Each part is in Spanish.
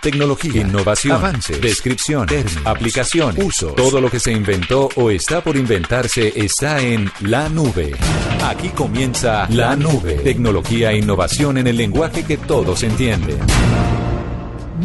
Tecnología, innovación, avances, descripción, términos, aplicación, uso. Todo lo que se inventó o está por inventarse está en la nube. Aquí comienza la nube. Tecnología e innovación en el lenguaje que todos entienden.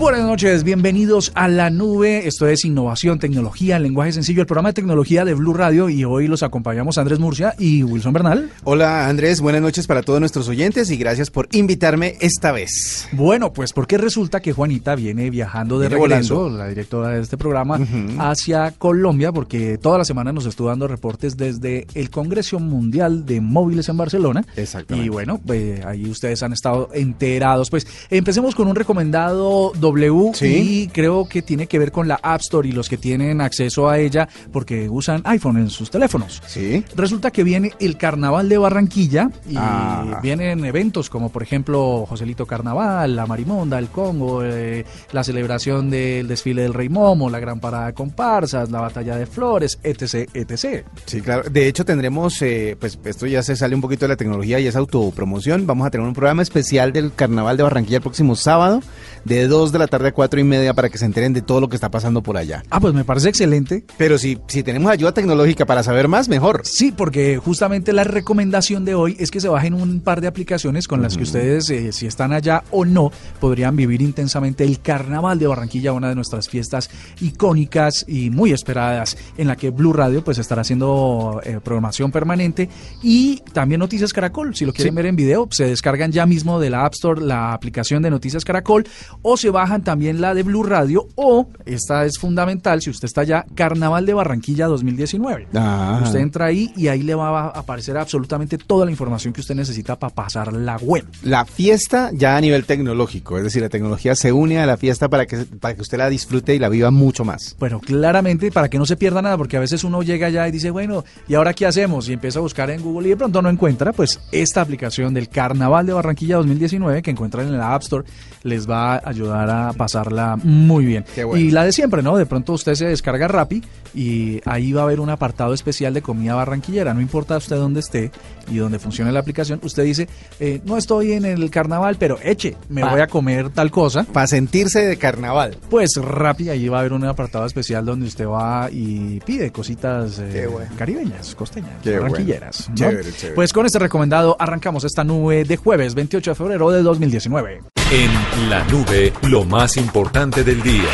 Buenas noches, bienvenidos a la nube. Esto es Innovación, Tecnología, Lenguaje Sencillo, el programa de tecnología de Blue Radio. Y hoy los acompañamos Andrés Murcia y Wilson Bernal. Hola Andrés, buenas noches para todos nuestros oyentes y gracias por invitarme esta vez. Bueno, pues porque resulta que Juanita viene viajando de Viene regreso, volando. la directora de este programa, hacia Colombia, porque toda la semana nos estuvo dando reportes desde el Congreso Mundial de Móviles en Barcelona. Exactamente. Y bueno, pues ahí ustedes han estado enterados. Pues empecemos con un recomendado W Sí. y creo que tiene que ver con la App Store y los que tienen acceso a ella porque usan iPhone en sus teléfonos. Sí. Resulta que viene el Carnaval de Barranquilla y Ah. vienen eventos como por ejemplo Joselito Carnaval, la Marimonda, el Congo, eh, la celebración del desfile del Rey Momo, la gran parada de comparsas, la batalla de flores, etc, etc. Sí, claro. De hecho, tendremos, eh, pues esto ya se sale un poquito de la tecnología y es autopromoción. Vamos a tener un programa especial del Carnaval de Barranquilla el próximo sábado, de 2 de la tarde a 4 y media, para que se enteren de todo lo que está pasando por allá. Ah, pues me parece excelente. Pero si, si tenemos ayuda tecnológica para saber más, mejor. Sí, porque justamente la recomendación de hoy es que se bajen un par de aplicaciones con las que ustedes, eh, si están allá o no, podrían vivir intensamente el Carnaval de Barranquilla, una de nuestras fiestas icónicas y muy esperadas, en la que Blue Radio pues estará haciendo eh, programación permanente y también Noticias Caracol. Si lo quieren Sí. ver en video, se descargan ya mismo de la App Store la aplicación de Noticias Caracol o se bajan también la de Blue Radio o, esta es fundamental, si usted está allá, Carnaval de Barranquilla 2019. Ah. Usted entra ahí y ahí le va a aparecer absolutamente toda la información que usted necesita para pasar la web. La fiesta ya a nivel tecnológico, es decir, la tecnología se une a la fiesta para que, para que usted la disfrute y la viva mucho más. Bueno, claramente para que no se pierda nada, porque a veces uno llega allá y dice, bueno, ¿y ahora qué hacemos? Y empieza a buscar en Google y de pronto no encuentra, pues esta aplicación del Carnaval de Barranquilla 2019 que encuentran en la App Store les va a ayudar a pasarla muy bien. Qué bueno. Y la de siempre, ¿no? De pronto usted se descarga Rappi y ahí va a haber un apartado especial de comida barranquillera, no importa usted dónde esté y donde funcione la aplicación, usted dice, eh, no estoy en el carnaval, pero eche, me Pa- voy a comer tal cosa. Para sentirse de carnaval. Pues Rappi, ahí va a haber un apartado especial donde usted va y pide cositas eh, bueno. caribeñas, costeñas, Qué bueno. barranquilleras. ¿no? Chévere, chévere. Pues con este recomendado arrancamos esta nube de jueves 28 de febrero de 2019. En la nube, lo más importante del día.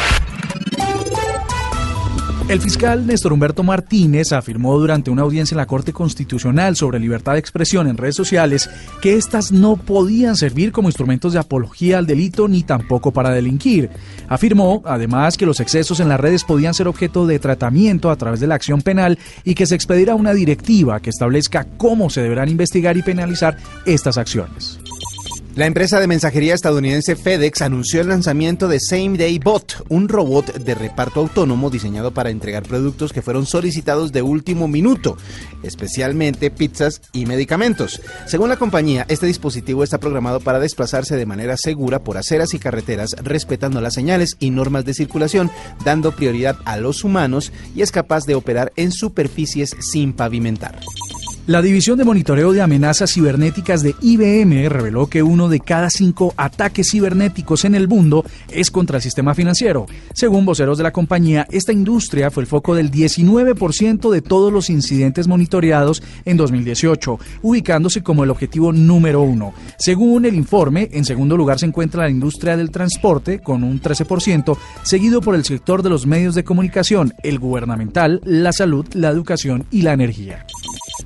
El fiscal Néstor Humberto Martínez afirmó durante una audiencia en la Corte Constitucional sobre libertad de expresión en redes sociales que éstas no podían servir como instrumentos de apología al delito ni tampoco para delinquir. Afirmó, además, que los excesos en las redes podían ser objeto de tratamiento a través de la acción penal y que se expedirá una directiva que establezca cómo se deberán investigar y penalizar estas acciones. La empresa de mensajería estadounidense FedEx anunció el lanzamiento de Same Day Bot, un robot de reparto autónomo diseñado para entregar productos que fueron solicitados de último minuto, especialmente pizzas y medicamentos. Según la compañía, este dispositivo está programado para desplazarse de manera segura por aceras y carreteras, respetando las señales y normas de circulación, dando prioridad a los humanos y es capaz de operar en superficies sin pavimentar. La División de Monitoreo de Amenazas Cibernéticas de IBM reveló que uno de cada cinco ataques cibernéticos en el mundo es contra el sistema financiero. Según voceros de la compañía, esta industria fue el foco del 19% de todos los incidentes monitoreados en 2018, ubicándose como el objetivo número uno. Según el informe, en segundo lugar se encuentra la industria del transporte con un 13%, seguido por el sector de los medios de comunicación, el gubernamental, la salud, la educación y la energía.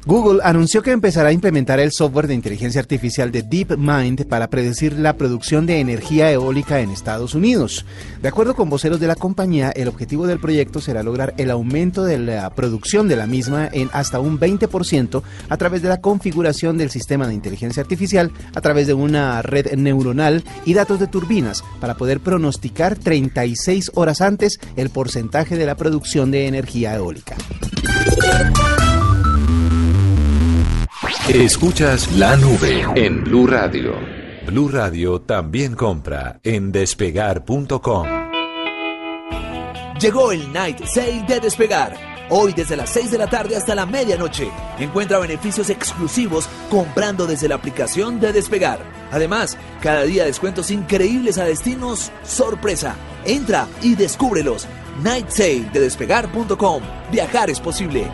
Google anunció que empezará a implementar el software de inteligencia artificial de DeepMind para predecir la producción de energía eólica en Estados Unidos. De acuerdo con voceros de la compañía, el objetivo del proyecto será lograr el aumento de la producción de la misma en hasta un 20% a través de la configuración del sistema de inteligencia artificial a través de una red neuronal y datos de turbinas para poder pronosticar 36 horas antes el porcentaje de la producción de energía eólica. Escuchas la nube en Blue Radio. Blue Radio también compra en despegar.com. Llegó el Night Sale de Despegar. Hoy desde las 6 de la tarde hasta la medianoche. Encuentra beneficios exclusivos comprando desde la aplicación de Despegar. Además, cada día descuentos increíbles a destinos sorpresa. Entra y descúbrelos. Night Sale de despegar.com. Viajar es posible.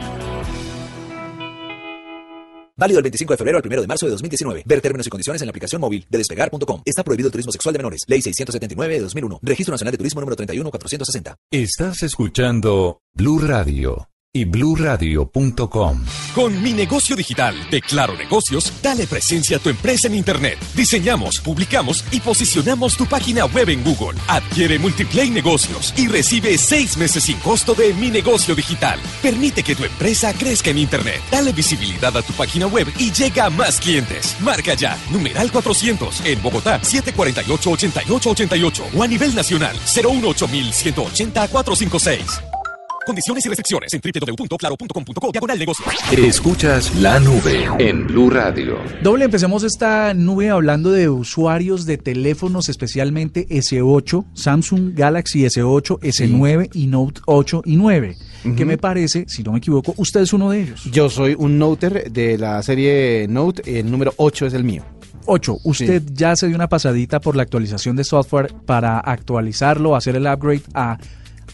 Válido del 25 de febrero al 1 de marzo de 2019. Ver términos y condiciones en la aplicación móvil de despegar.com. Está prohibido el turismo sexual de menores. Ley 679 de 2001. Registro Nacional de Turismo número 31460. Estás escuchando Blue Radio y bluradio.com. Con mi negocio digital de Claro Negocios, dale presencia a tu empresa en Internet. Diseñamos, publicamos y posicionamos tu página web en Google. Adquiere Multiplay Negocios y recibe seis meses sin costo de mi negocio digital. Permite que tu empresa crezca en Internet. Dale visibilidad a tu página web y llega a más clientes. Marca ya, numeral 400 en Bogotá, 748-8888 o a nivel nacional, 018 180 456. Condiciones y restricciones en www.claro.com.co diagonal negocios. Escuchas la nube en Blue Radio. Doble, empecemos esta nube hablando de usuarios de teléfonos, especialmente S8, Samsung Galaxy S8, S9 y Note 8 y 9. Que me parece, si no me equivoco, usted es uno de ellos. Yo soy un Noter de la serie Note, el número 8 es el mío. 8. ¿Usted ya se dio una pasadita por la actualización de software para actualizarlo, hacer el upgrade a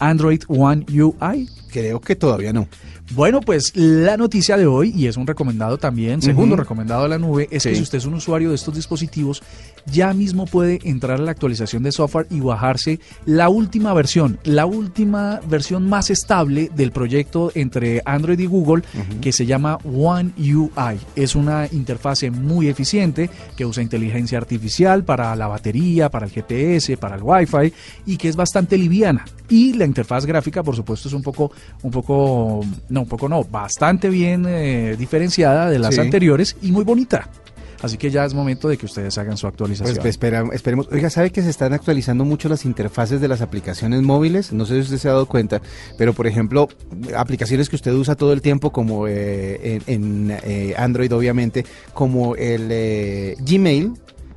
Android One UI? Creo que todavía no. Bueno, pues la noticia de hoy, y es un recomendado también, segundo recomendado de la nube, es que si usted es un usuario de estos dispositivos, ya mismo puede entrar a la actualización de software y bajarse la última versión, la última versión más estable del proyecto entre Android y Google, que se llama One UI. Es una interfase muy eficiente que usa inteligencia artificial para la batería, para el GPS, para el Wi-Fi y que es bastante liviana. Y la interfaz gráfica, por supuesto, es un poco, un poco, no, un poco no, bastante bien eh, diferenciada de las Sí. anteriores y muy bonita. Así que ya es momento de que ustedes hagan su actualización. Pues espera- esperemos. Oiga, ¿sabe que se están actualizando mucho las interfaces de las aplicaciones móviles? No sé si usted se ha dado cuenta, pero por ejemplo, aplicaciones que usted usa todo el tiempo, como eh, en, en, eh, Android, obviamente, como el eh, Gmail.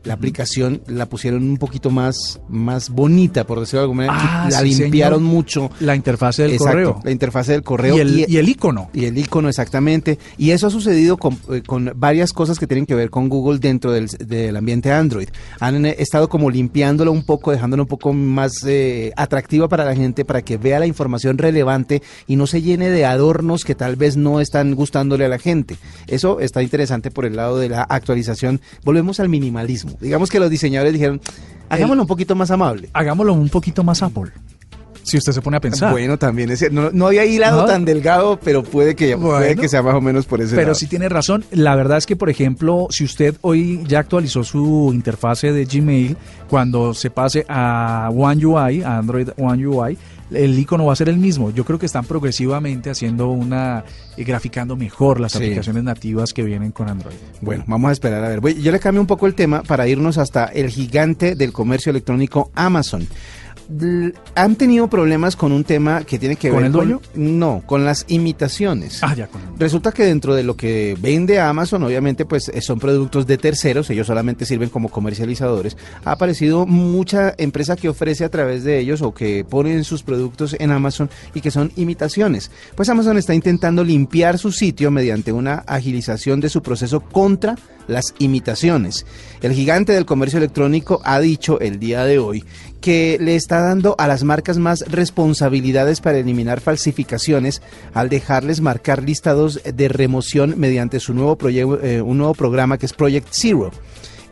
La aplicación la pusieron un poquito más, más bonita, por decirlo de alguna manera. Ah, la sí, limpiaron señor. mucho. la interfase del Exacto, correo. La interfase del correo. Y el, y el icono. Y el icono, exactamente. Y eso ha sucedido con, eh, con varias cosas que tienen que ver con Google dentro del, del ambiente Android. Han eh, estado como limpiándolo un poco, dejándolo un poco más eh, atractiva para la gente, para que vea la información relevante y no se llene de adornos que tal vez no están gustándole a la gente. Eso está interesante por el lado de la actualización. Volvemos al minimalismo. Digamos que los diseñadores dijeron, hagámoslo un poquito más amable. Hagámoslo un poquito más Apple. Si usted se pone a pensar. Bueno, también es no, no había hilado No. tan delgado, pero puede que, puede que sea más o menos por ese Pero lado. sí tiene razón. La verdad es que, por ejemplo, si usted hoy ya actualizó su interfase de Gmail, cuando se pase a One UI, a Android One UI, el icono va a ser el mismo. Yo creo que están progresivamente haciendo una, eh, graficando mejor las Sí. aplicaciones nativas que vienen con Android. Bueno, vamos a esperar a ver. Voy- Yo le cambio un poco el tema para irnos hasta el gigante del comercio electrónico Amazon. Han tenido problemas con un tema que tiene que ¿Con ver el dueño? no, con las imitaciones. Ah, ya con Resulta que dentro de lo que vende Amazon, obviamente, pues eh, son productos de terceros, ellos solamente sirven como comercializadores. Ha aparecido mucha empresa que ofrece a través de ellos o que ponen sus productos en Amazon y que son imitaciones. Pues Amazon está intentando limpiar su sitio mediante una agilización de su proceso contra las imitaciones. El gigante del comercio electrónico ha dicho el día de hoy que le está dando a las marcas más responsabilidades para eliminar falsificaciones al dejarles marcar listados de remoción mediante su nuevo eh, un nuevo programa que es Project Zero.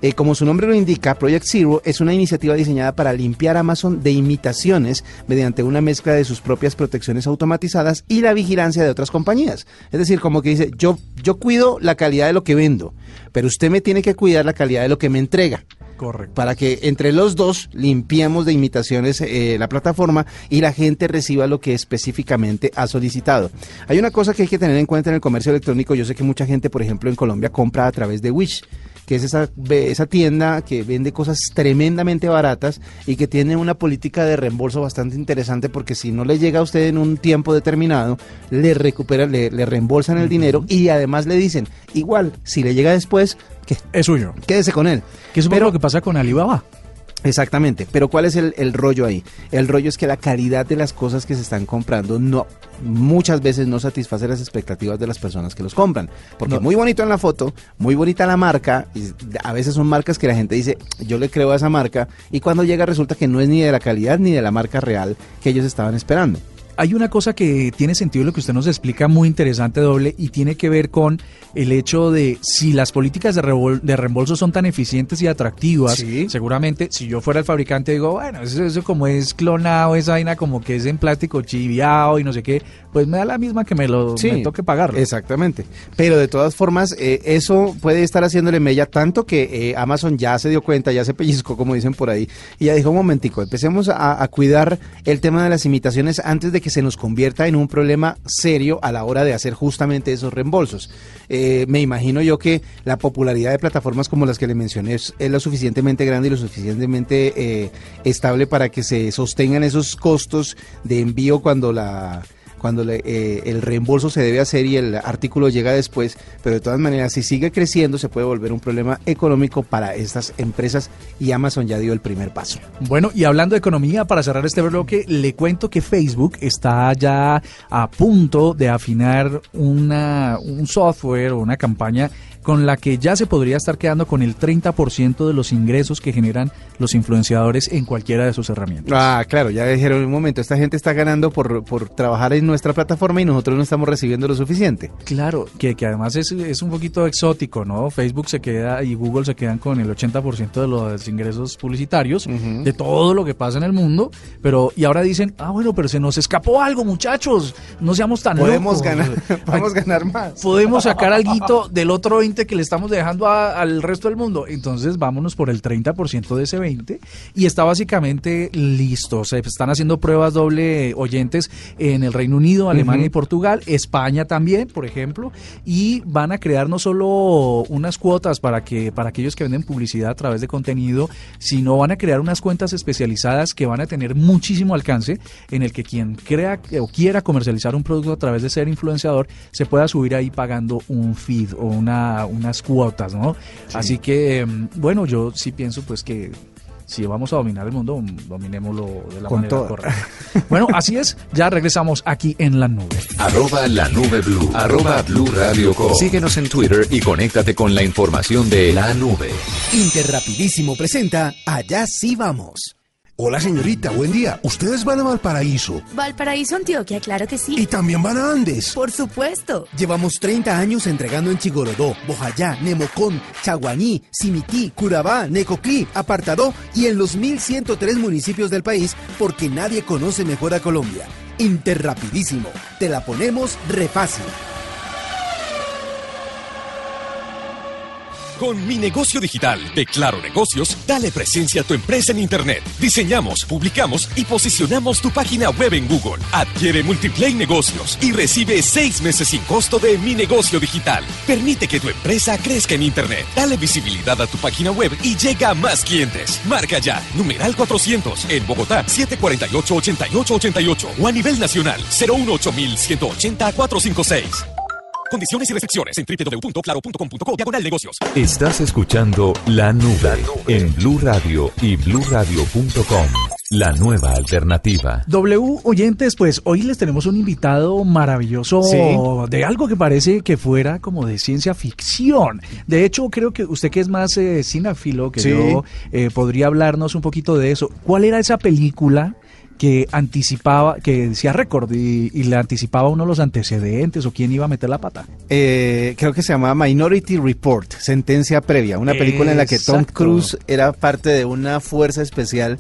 Eh, como su nombre lo indica, Project Zero es una iniciativa diseñada para limpiar Amazon de imitaciones mediante una mezcla de sus propias protecciones automatizadas y la vigilancia de otras compañías. Es decir, como que dice, yo, yo cuido la calidad de lo que vendo, pero usted me tiene que cuidar la calidad de lo que me entrega. Correcto. Para que entre los dos limpiemos de imitaciones eh, la plataforma y la gente reciba lo que específicamente ha solicitado. Hay una cosa que hay que tener en cuenta en el comercio electrónico. Yo sé que mucha gente, por ejemplo, en Colombia compra a través de Wish que es esa, esa tienda que vende cosas tremendamente baratas y que tiene una política de reembolso bastante interesante porque si no le llega a usted en un tiempo determinado, le recuperan, le, le reembolsan el dinero y además le dicen, igual, si le llega después, que Es suyo. quédese con él. Que es un poco lo que pasa con Alibaba. Exactamente, pero ¿cuál es el, el rollo ahí? El rollo es que la calidad de las cosas que se están comprando no muchas veces no satisface las expectativas de las personas que los compran. Porque No. muy bonito en la foto, muy bonita la marca, y a veces son marcas que la gente dice, yo le creo a esa marca, y cuando llega resulta que no es ni de la calidad ni de la marca real que ellos estaban esperando. Hay una cosa que tiene sentido lo que usted nos explica muy interesante, doble, y tiene que ver con el hecho de si las políticas de, revol- de reembolso son tan eficientes y atractivas, Sí. seguramente si yo fuera el fabricante digo, bueno, eso, eso como es clonado, esa vaina como que es en plástico chiviado y no sé qué, pues me da la misma que me lo me toque pagarlo. Exactamente. Pero de todas formas, eh, eso puede estar haciéndole mella tanto que eh, Amazon ya se dio cuenta, ya se pellizcó, como dicen por ahí, y ya dijo, un momentico, empecemos a, a cuidar el tema de las imitaciones antes de que se nos convierta en un problema serio a la hora de hacer justamente esos reembolsos. Eh, me imagino yo que la popularidad de plataformas como las que le mencioné es, es lo suficientemente grande y lo suficientemente eh, estable para que se sostengan esos costos de envío cuando la cuando le- eh, el reembolso se debe hacer y el artículo llega después, pero de todas maneras, si sigue creciendo, se puede volver un problema económico para estas empresas y Amazon ya dio el primer paso. Bueno, y hablando de economía, para cerrar este bloque, le cuento que Facebook está ya a punto de afinar una, un software o una campaña con la que ya se podría estar quedando con el 30% de los ingresos que generan los influenciadores en cualquiera de sus herramientas. Ah, claro, ya dijeron un momento, esta gente está ganando por, por trabajar en nuestra plataforma y nosotros no estamos recibiendo lo suficiente. Claro, que, que además es, es un poquito exótico, ¿no? Facebook se queda y Google se quedan con el 80% de los ingresos publicitarios de todo lo que pasa en el mundo, pero y ahora dicen, ah, bueno, pero se nos escapó algo, muchachos, no seamos tan Podemos locos. ganar, podemos ganar más. Podemos sacar algo del otro 20 que le estamos dejando a- al resto del mundo. Entonces vámonos por el 30% de ese 20 y está básicamente listo. Se están haciendo pruebas doble oyentes en el Reino Unido, Alemania y Portugal, España también, por ejemplo, y van a crear no solo unas cuotas para que para aquellos que venden publicidad a través de contenido, sino van a crear unas cuentas especializadas que van a tener muchísimo alcance en el que quien crea o quiera comercializar un producto a través de ser influenciador se pueda subir ahí pagando un feed o una, unas cuotas, ¿no? Así que, mm, bueno, yo sí pienso pues que si vamos a dominar el mundo, mm, dominémoslo de la Con manera toda. correcta. Bueno, así es, ya regresamos aquí en la nube. Arroba la nube blue. Arroba blue radio com. Síguenos en Twitter y conéctate con la información de la nube. Interrapidísimo presenta Allá sí vamos. Hola señorita, buen día. Ustedes van a Valparaíso Valparaíso, Antioquia, claro que y sí. también van a Andes. Por supuesto. Llevamos 30 años entregando en Chigorodó, Bojayá, Nemocón, Chaguaní, Simití, Curabá, Necoclí, Apartadó y en los 1103 municipios del país porque nadie conoce mejor a Colombia. Interrapidísimo. Te la ponemos re Con mi negocio digital de Claro Negocios, dale presencia a tu empresa en Internet. Diseñamos, publicamos y posicionamos tu página web en Google. Adquiere Multiplay Negocios y recibe seis meses sin costo de mi negocio digital. Permite que tu empresa crezca en Internet. Dale visibilidad a tu página web y llega a más clientes. Marca ya, numeral 400 en Bogotá, 748-8888 o a nivel nacional, 018 180 456. Condiciones y restricciones en www.claro.com.co diagonal negocios. Estás escuchando La Nube en Blue Radio y bluradio.com. La nueva alternativa. W oyentes, pues hoy les tenemos un invitado maravilloso Sí. de algo que parece que fuera como de ciencia ficción. De hecho, creo que usted que es más eh, cinéfilo que Sí. yo, eh, podría hablarnos un poquito de eso. ¿Cuál era esa película que anticipaba, que decía récord y, y le anticipaba uno los antecedentes o quién iba a meter la pata. Eh, creo que se llamaba Minority Report, Sentencia Previa, una película en la que Tom. Cruise era parte de una fuerza especial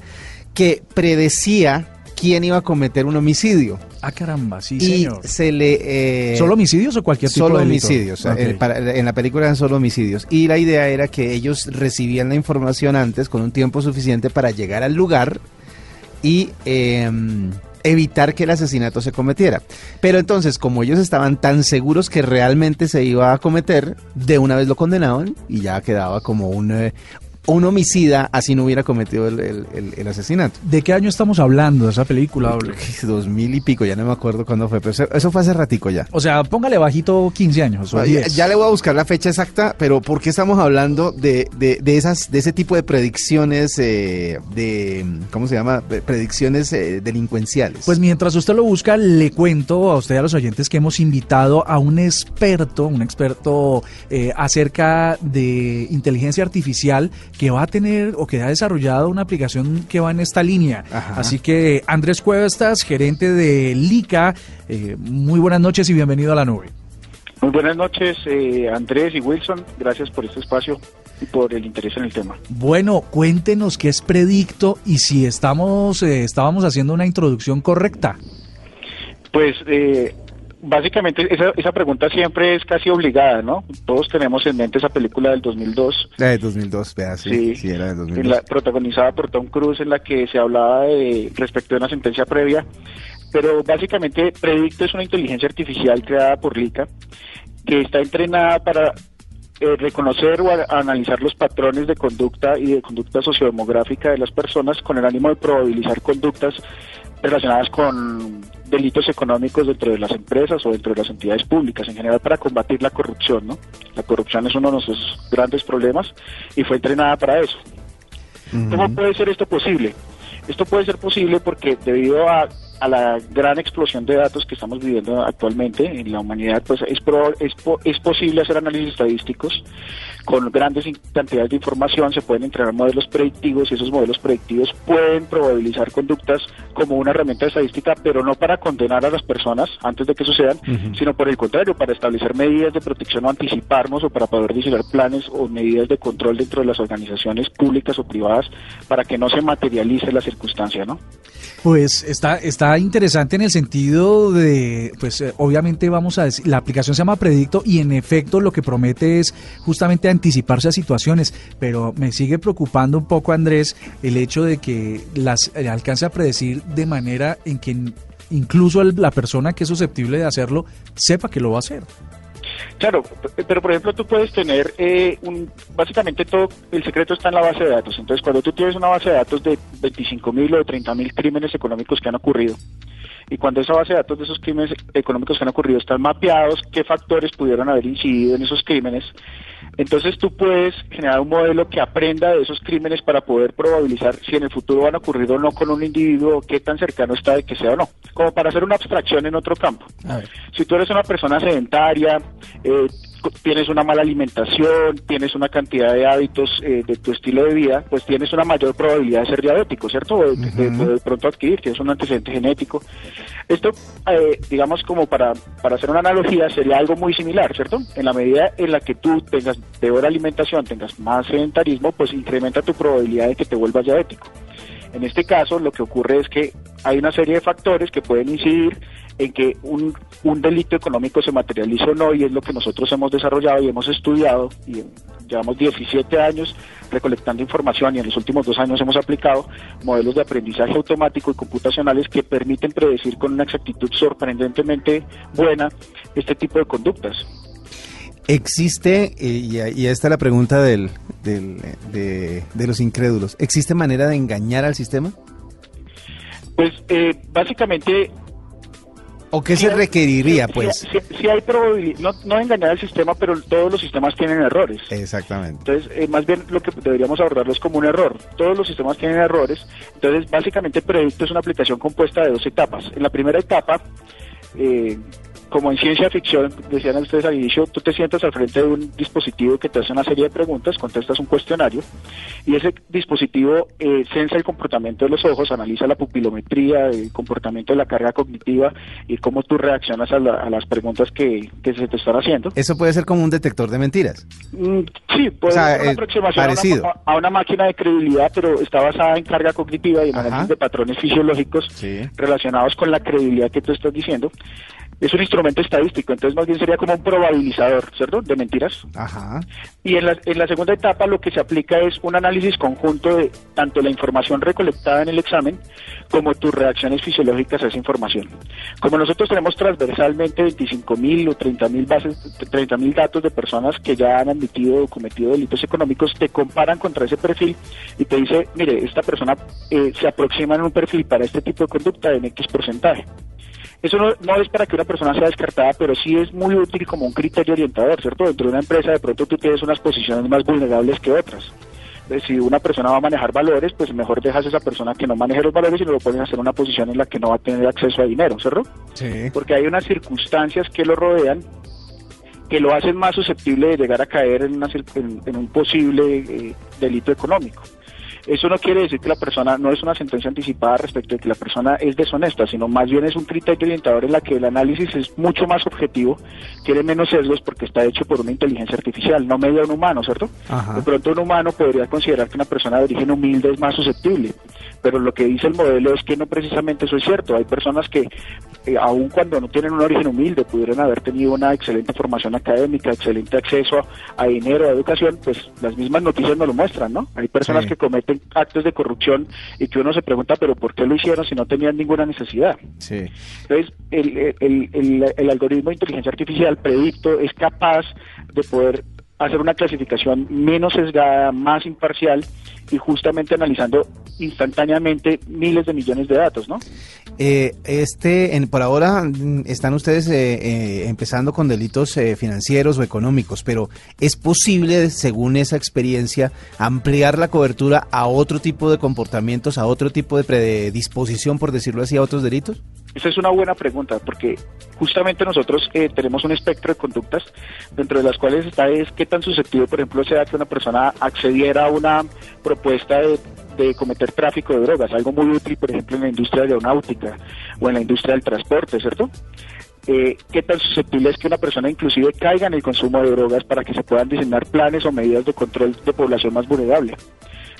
que predecía quién iba a cometer un homicidio. Ah, caramba, sí, y señor. se le... eh, ¿Solo homicidios o cualquier tipo Solo de delito? homicidios. Eh, para- en la película eran solo homicidios. Y la idea era que ellos recibían la información antes con un tiempo suficiente para llegar al lugar y eh, evitar que el asesinato se cometiera. Pero entonces, como ellos estaban tan seguros que realmente se iba a cometer, de una vez lo condenaban y ya quedaba como un, eh, un homicida, así no hubiera cometido el, el- el- el asesinato. ¿De qué año estamos hablando de esa película? Dos mil y pico, ya no me acuerdo cuándo fue, pero eso, fue hace ratico ya. O sea, póngale bajito 15 años o Ah, ya, 10. ya le voy a buscar la fecha exacta, pero ¿por qué estamos hablando de, de, de esas, de ese tipo de predicciones, eh, de, ¿cómo se llama? Pre- Predicciones eh, delincuenciales. Pues mientras usted lo busca, le cuento a usted y a los oyentes que hemos invitado a un experto, un experto eh, acerca de inteligencia artificial que va a tener o que ha desarrollado una aplicación que va en esta línea. Ajá. Así que Andrés Cuestas, gerente de LICA, eh, muy buenas noches y bienvenido a la nube. Muy buenas noches, eh, Andrés y Wilson. Gracias por este espacio y por el interés en el tema. Bueno, cuéntenos qué es Predicto y si estamos eh, estábamos haciendo una introducción correcta. Pues eh, básicamente esa, esa pregunta siempre es casi obligada, ¿no? Todos tenemos en mente esa película del 2002, La de 2002, vea, sí, Sí. sí, era de en 2002. la- protagonizada por Tom Cruise, en la que se hablaba de respecto de una sentencia previa. Pero básicamente Predicto es una inteligencia artificial creada por LICA que está entrenada para eh, reconocer o a- analizar los patrones de conducta y de conducta sociodemográfica de las personas con el ánimo de probabilizar conductas relacionadas con delitos económicos dentro de las empresas o dentro de las entidades públicas, en general para combatir la corrupción, ¿no? La corrupción es uno de nuestros grandes problemas y fue entrenada para eso. ¿Cómo puede ser esto posible? Esto puede ser posible porque debido a, a la gran explosión de datos que estamos viviendo actualmente en la humanidad, pues es, pro- es, es posible hacer análisis estadísticos con grandes cantidades de información, se pueden entrenar modelos predictivos y esos modelos predictivos pueden probabilizar conductas como una herramienta estadística, pero no para condenar a las personas antes de que sucedan, sino por el contrario, para establecer medidas de protección o anticiparnos o para poder diseñar planes o medidas de control dentro de las organizaciones públicas o privadas para que no se materialice la circunstancia, ¿no? Pues está, está interesante en el sentido de, pues eh, obviamente vamos a decir, la aplicación se llama Predicto y en efecto lo que promete es justamente anticiparse a situaciones, pero me sigue preocupando un poco Andrés el hecho de que las eh, alcance a predecir de manera en que incluso la persona que es susceptible de hacerlo sepa que lo va a hacer. Claro, pero por ejemplo tú puedes tener eh, un, básicamente todo, el secreto está en la base de datos. Entonces cuando tú tienes una base de datos de 25 mil o de 30 mil crímenes económicos que han ocurrido, y cuando esa base de datos de esos crímenes económicos que han ocurrido están mapeados, qué factores pudieron haber incidido en esos crímenes, entonces tú puedes generar un modelo que aprenda de esos crímenes para poder probabilizar si en el futuro van a ocurrir o no con un individuo, qué tan cercano está de que sea o no, como para hacer una abstracción en otro campo. Si tú eres una persona sedentaria, eh, tienes una mala alimentación, tienes una cantidad de hábitos eh, de tu estilo de vida, pues tienes una mayor probabilidad de ser diabético, ¿cierto? De- de pronto adquirir, tienes un antecedente genético. Esto, eh, digamos, como para, para hacer una analogía, sería algo muy similar, ¿cierto? En la medida en la que tú tengas peor alimentación, tengas más sedentarismo, pues incrementa tu probabilidad de que te vuelvas diabético. En este caso, lo que ocurre es que hay una serie de factores que pueden incidir en que un, un delito económico se materialice o no, y es lo que nosotros hemos desarrollado y hemos estudiado, y llevamos 17 años recolectando información y en los últimos dos años hemos aplicado modelos de aprendizaje automático y computacionales que permiten predecir con una exactitud sorprendentemente buena este tipo de conductas. Existe, eh, y, y esta es la pregunta del, del, de, de los incrédulos, ¿existe manera de engañar al sistema? Pues eh, básicamente ¿O qué se hay- requeriría, pues? Sí hay probabilidad, no, no engañar al sistema, pero todos los sistemas tienen errores. Exactamente. Entonces, eh, más bien lo que deberíamos abordarlo es como un error. Todos los sistemas tienen errores. Entonces, básicamente, Predicto es una aplicación compuesta de dos etapas. En la primera etapa, eh, como en ciencia ficción, decían ustedes al inicio, tú te sientas al frente de un dispositivo que te hace una serie de preguntas, contestas un cuestionario y ese dispositivo eh, sensa el comportamiento de los ojos, analiza la pupilometría, el comportamiento de la carga cognitiva y cómo tú reaccionas a, las preguntas que, se te están haciendo. Eso puede ser como un detector de mentiras. Mm, sí, puede ser una aproximación A, una, máquina de credibilidad, pero está basada en carga cognitiva y en análisis de patrones fisiológicos relacionados con la credibilidad que tú estás diciendo es un instrumento estadístico, entonces más bien sería como un probabilizador, ¿cierto? De mentiras. Ajá. Y en la, en la segunda etapa lo que se aplica es un análisis conjunto de tanto la información recolectada en el examen como tus reacciones fisiológicas a esa información. Como nosotros tenemos transversalmente 25.000 o 30.000 bases, 30.000 datos de personas que ya han admitido o cometido delitos económicos, te comparan contra ese perfil y te dice, mire, esta persona eh, se aproxima en un perfil para este tipo de conducta en X porcentaje. Eso no, es para que una persona sea descartada, pero sí es muy útil como un criterio orientador, ¿cierto? Dentro de una empresa de pronto tú tienes unas posiciones más vulnerables que otras. si una persona va a manejar valores, pues mejor dejas a esa persona que no maneje los valores y no lo pones a hacer una posición en la que no va a tener acceso a dinero, ¿cierto? Sí. Porque hay unas circunstancias que lo rodean que lo hacen más susceptible de llegar a caer en, un posible eh, delito económico. Eso no quiere decir que la persona no es una sentencia anticipada respecto de que la persona es deshonesta, sino más bien es un criterio orientador en la que el análisis es mucho más objetivo, tiene menos sesgos porque está hecho por una inteligencia artificial, no media un humano, ¿cierto? De pronto un humano podría considerar que una persona de origen humilde es más susceptible, pero lo que dice el modelo es que no precisamente eso es cierto. Hay personas que, eh, aun cuando no tienen un origen humilde, pudieran haber tenido una excelente formación académica, excelente acceso a, dinero, a educación, pues las mismas noticias nos lo muestran, ¿no? Hay personas que cometen actos de corrupción y que uno se pregunta, pero ¿por qué lo hicieron si no tenían ninguna necesidad? Sí. Entonces, el, el, el, algoritmo de inteligencia artificial predicto es capaz de poder hacer una clasificación menos sesgada, más imparcial y justamente analizando instantáneamente miles de millones de datos, ¿no? Eh, este, en, por ahora mm, están ustedes eh, eh, empezando con delitos financieros o económicos, pero ¿es posible, según esa experiencia, ampliar la cobertura a otro tipo de comportamientos, a otro tipo de predisposición, por decirlo así, a otros delitos? Esa es una buena pregunta, porque justamente nosotros tenemos un espectro de conductas, dentro de las cuales está es qué tan susceptible, por ejemplo, sea que una persona accediera a una propuesta de de cometer tráfico de drogas, algo muy útil, por ejemplo, en la industria aeronáutica o en la industria del transporte, ¿cierto? Eh, ¿Qué tan susceptible es que una persona inclusive caiga en el consumo de drogas para que se puedan diseñar planes o medidas de control de población más vulnerable?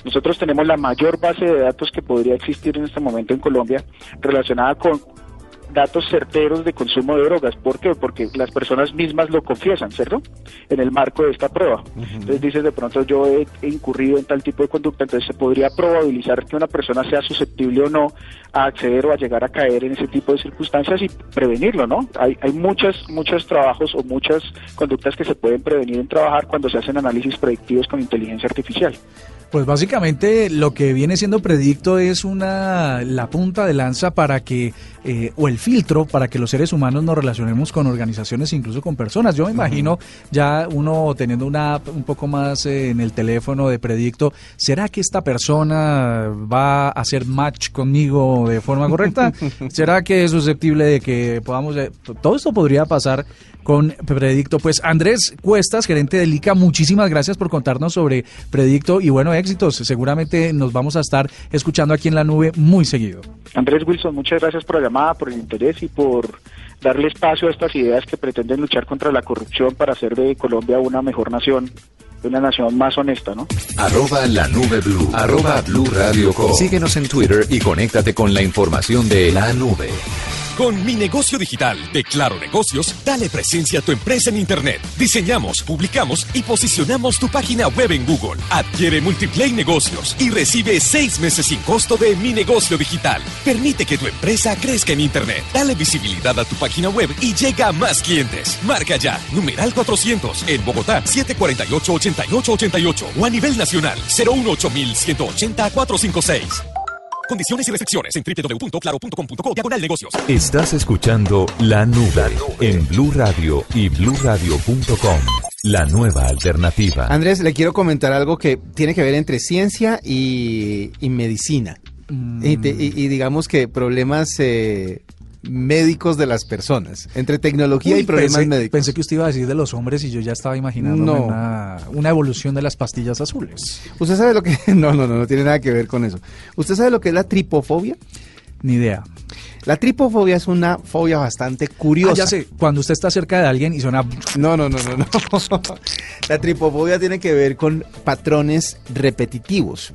Nosotros tenemos la mayor base de datos que podría existir en este momento en Colombia relacionada con datos certeros de consumo de drogas. ¿Por qué? Porque las personas mismas lo confiesan, ¿cierto? En el marco de esta prueba. Entonces dices, de pronto yo he, incurrido en tal tipo de conducta, entonces se podría probabilizar que una persona sea susceptible o no a acceder o a llegar a caer en ese tipo de circunstancias y prevenirlo, ¿no? Hay, hay muchas, muchos trabajos o muchas conductas que se pueden prevenir en trabajar cuando se hacen análisis predictivos con inteligencia artificial. Pues básicamente lo que viene siendo predicto es una la punta de lanza para que eh, o el filtro para que los seres humanos nos relacionemos con organizaciones, incluso con personas. Yo me imagino ya uno teniendo una app un poco más eh, en el teléfono de predicto, ¿será que esta persona va a hacer match conmigo de forma correcta? ¿Será que es susceptible de que podamos eh, todo esto podría pasar con Predicto. Pues Andrés Cuestas, gerente de ICA, muchísimas gracias por contarnos sobre Predicto y bueno, éxitos. Seguramente nos vamos a estar escuchando aquí en la nube muy seguido. Andrés Wilson, muchas gracias por la llamada, por el interés y por darle espacio a estas ideas que pretenden luchar contra la corrupción para hacer de Colombia una mejor nación una nación más honesta, ¿no? Arroba la nube blue. Arroba blue radio Síguenos en Twitter y conéctate con la información de la nube. Con mi negocio digital de Claro Negocios, dale presencia a tu empresa en Internet. Diseñamos, publicamos y posicionamos tu página web en Google. Adquiere Multiplay Negocios y recibe seis meses sin costo de mi negocio digital. Permite que tu empresa crezca en Internet. Dale visibilidad a tu página web y llega a más clientes. Marca ya, numeral 400 en Bogotá, 748-8888 o a nivel nacional, 018 180 456. Condiciones y restricciones en www.claro.com.co diagonal negocios. Estás escuchando La Nube en Blue Radio y bluradio.com. La nueva alternativa. Andrés, le quiero comentar algo que tiene que ver entre ciencia y, medicina. Mm. Y, digamos que problemas eh, médicos de las personas, entre tecnología Uy, y problemas pensé, médicos. Pensé que usted iba a decir de los hombres y yo ya estaba imaginando No. una, una evolución de las pastillas azules. ¿Usted sabe lo que.? No, no, no, no tiene nada que ver con eso. ¿Usted sabe lo que es la tripofobia? Ni idea. La tripofobia es una fobia bastante curiosa. Ah, ya sé, cuando usted está cerca de alguien y suena... No, no, no, no, no. La tripofobia tiene que ver con patrones repetitivos.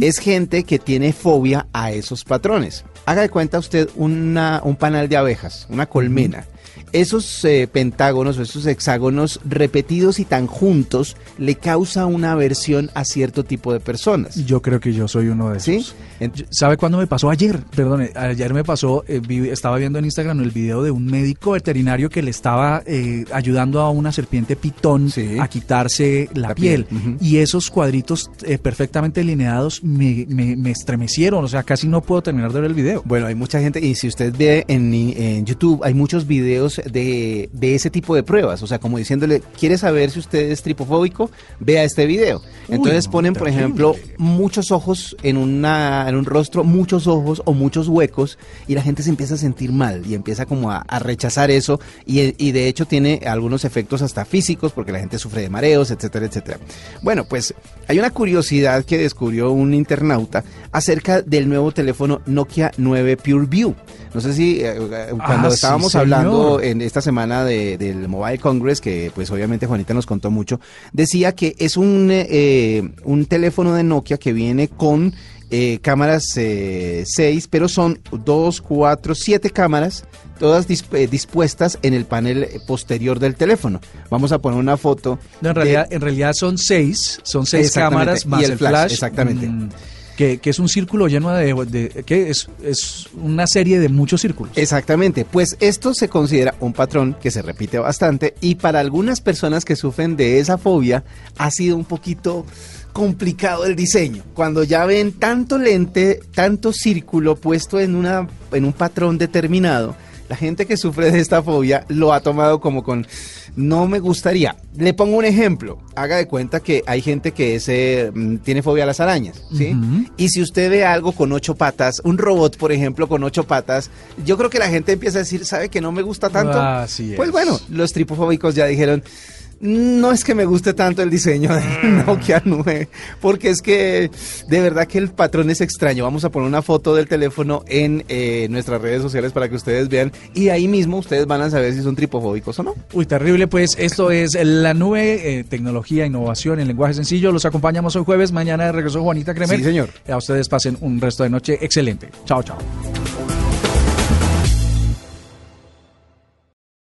Es gente que tiene fobia a esos patrones. Haga de cuenta usted una, un panal de abejas, una colmena. Esos eh, pentágonos o esos hexágonos repetidos y tan juntos le causa una aversión a cierto tipo de personas. Yo creo que yo soy uno de esos. ¿Sí? ¿Sabe cuándo me pasó? Ayer, perdone, ayer me pasó, eh, vi- estaba viendo en Instagram el video de un médico veterinario que le estaba eh, ayudando a una serpiente pitón a quitarse la, La piel. Y esos cuadritos perfectamente alineados me, me- me estremecieron, o sea, casi no puedo terminar de ver el video. Bueno, hay mucha gente, y si usted ve en, en YouTube, hay muchos videos de, de ese tipo de pruebas. O sea, como diciéndole, ¿quiere saber si usted es tripofóbico? Vea este video. Uy, Entonces no, ponen, por ejemplo, muchos ojos en, una, en un rostro, muchos ojos o muchos huecos, y la gente se empieza a sentir mal y empieza como a, a rechazar eso. Y, y de hecho tiene algunos efectos hasta físicos, porque la gente sufre de mareos, etcétera, etcétera. Bueno, pues hay una curiosidad que descubrió un internauta acerca del nuevo teléfono Nokia 9 Pure View. No sé si eh, eh, cuando Ah, estábamos hablando en esta semana de- del Mobile Congress, que pues obviamente Juanita nos contó mucho, decía que es un, eh, un teléfono de Nokia que viene con eh, cámaras 6, pero son 2, 4, 7 cámaras, todas dis- eh, dispuestas en el panel posterior del teléfono. Vamos a poner una foto. No, en de- realidad, en realidad son seis, son seis cámaras más y el flash. exactamente. mm, que, que es un círculo lleno de, de- que es, es una serie de muchos círculos. Exactamente, pues esto se considera un patrón que se repite bastante y para algunas personas que sufren de esa fobia ha sido un poquito complicado el diseño. Cuando ya ven tanto lente, tanto círculo puesto en, una, en un patrón determinado, la gente que sufre de esta fobia lo ha tomado como con no me gustaría. Le pongo un ejemplo. Haga de cuenta que hay gente que es, eh, mm, tiene fobia a las arañas, ¿sí? Y si usted ve algo con ocho patas, un robot, por ejemplo, con ocho patas, yo creo que la gente empieza a decir, ¿sabe que no me gusta tanto? Así es. Pues bueno, los tripofóbicos ya dijeron, no es que me guste tanto el diseño de Nokia 9, porque es que de verdad que el patrón es extraño. Vamos a poner una foto del teléfono en eh, nuestras redes sociales para que ustedes vean y ahí mismo ustedes van a saber si son tripofóbicos o no. Uy, terrible, pues esto es la nube, eh, tecnología, innovación en lenguaje sencillo. Los acompañamos hoy jueves, mañana de regreso Juanita Kremer. Sí, señor. A ustedes pasen un resto de noche excelente. Chao, chao.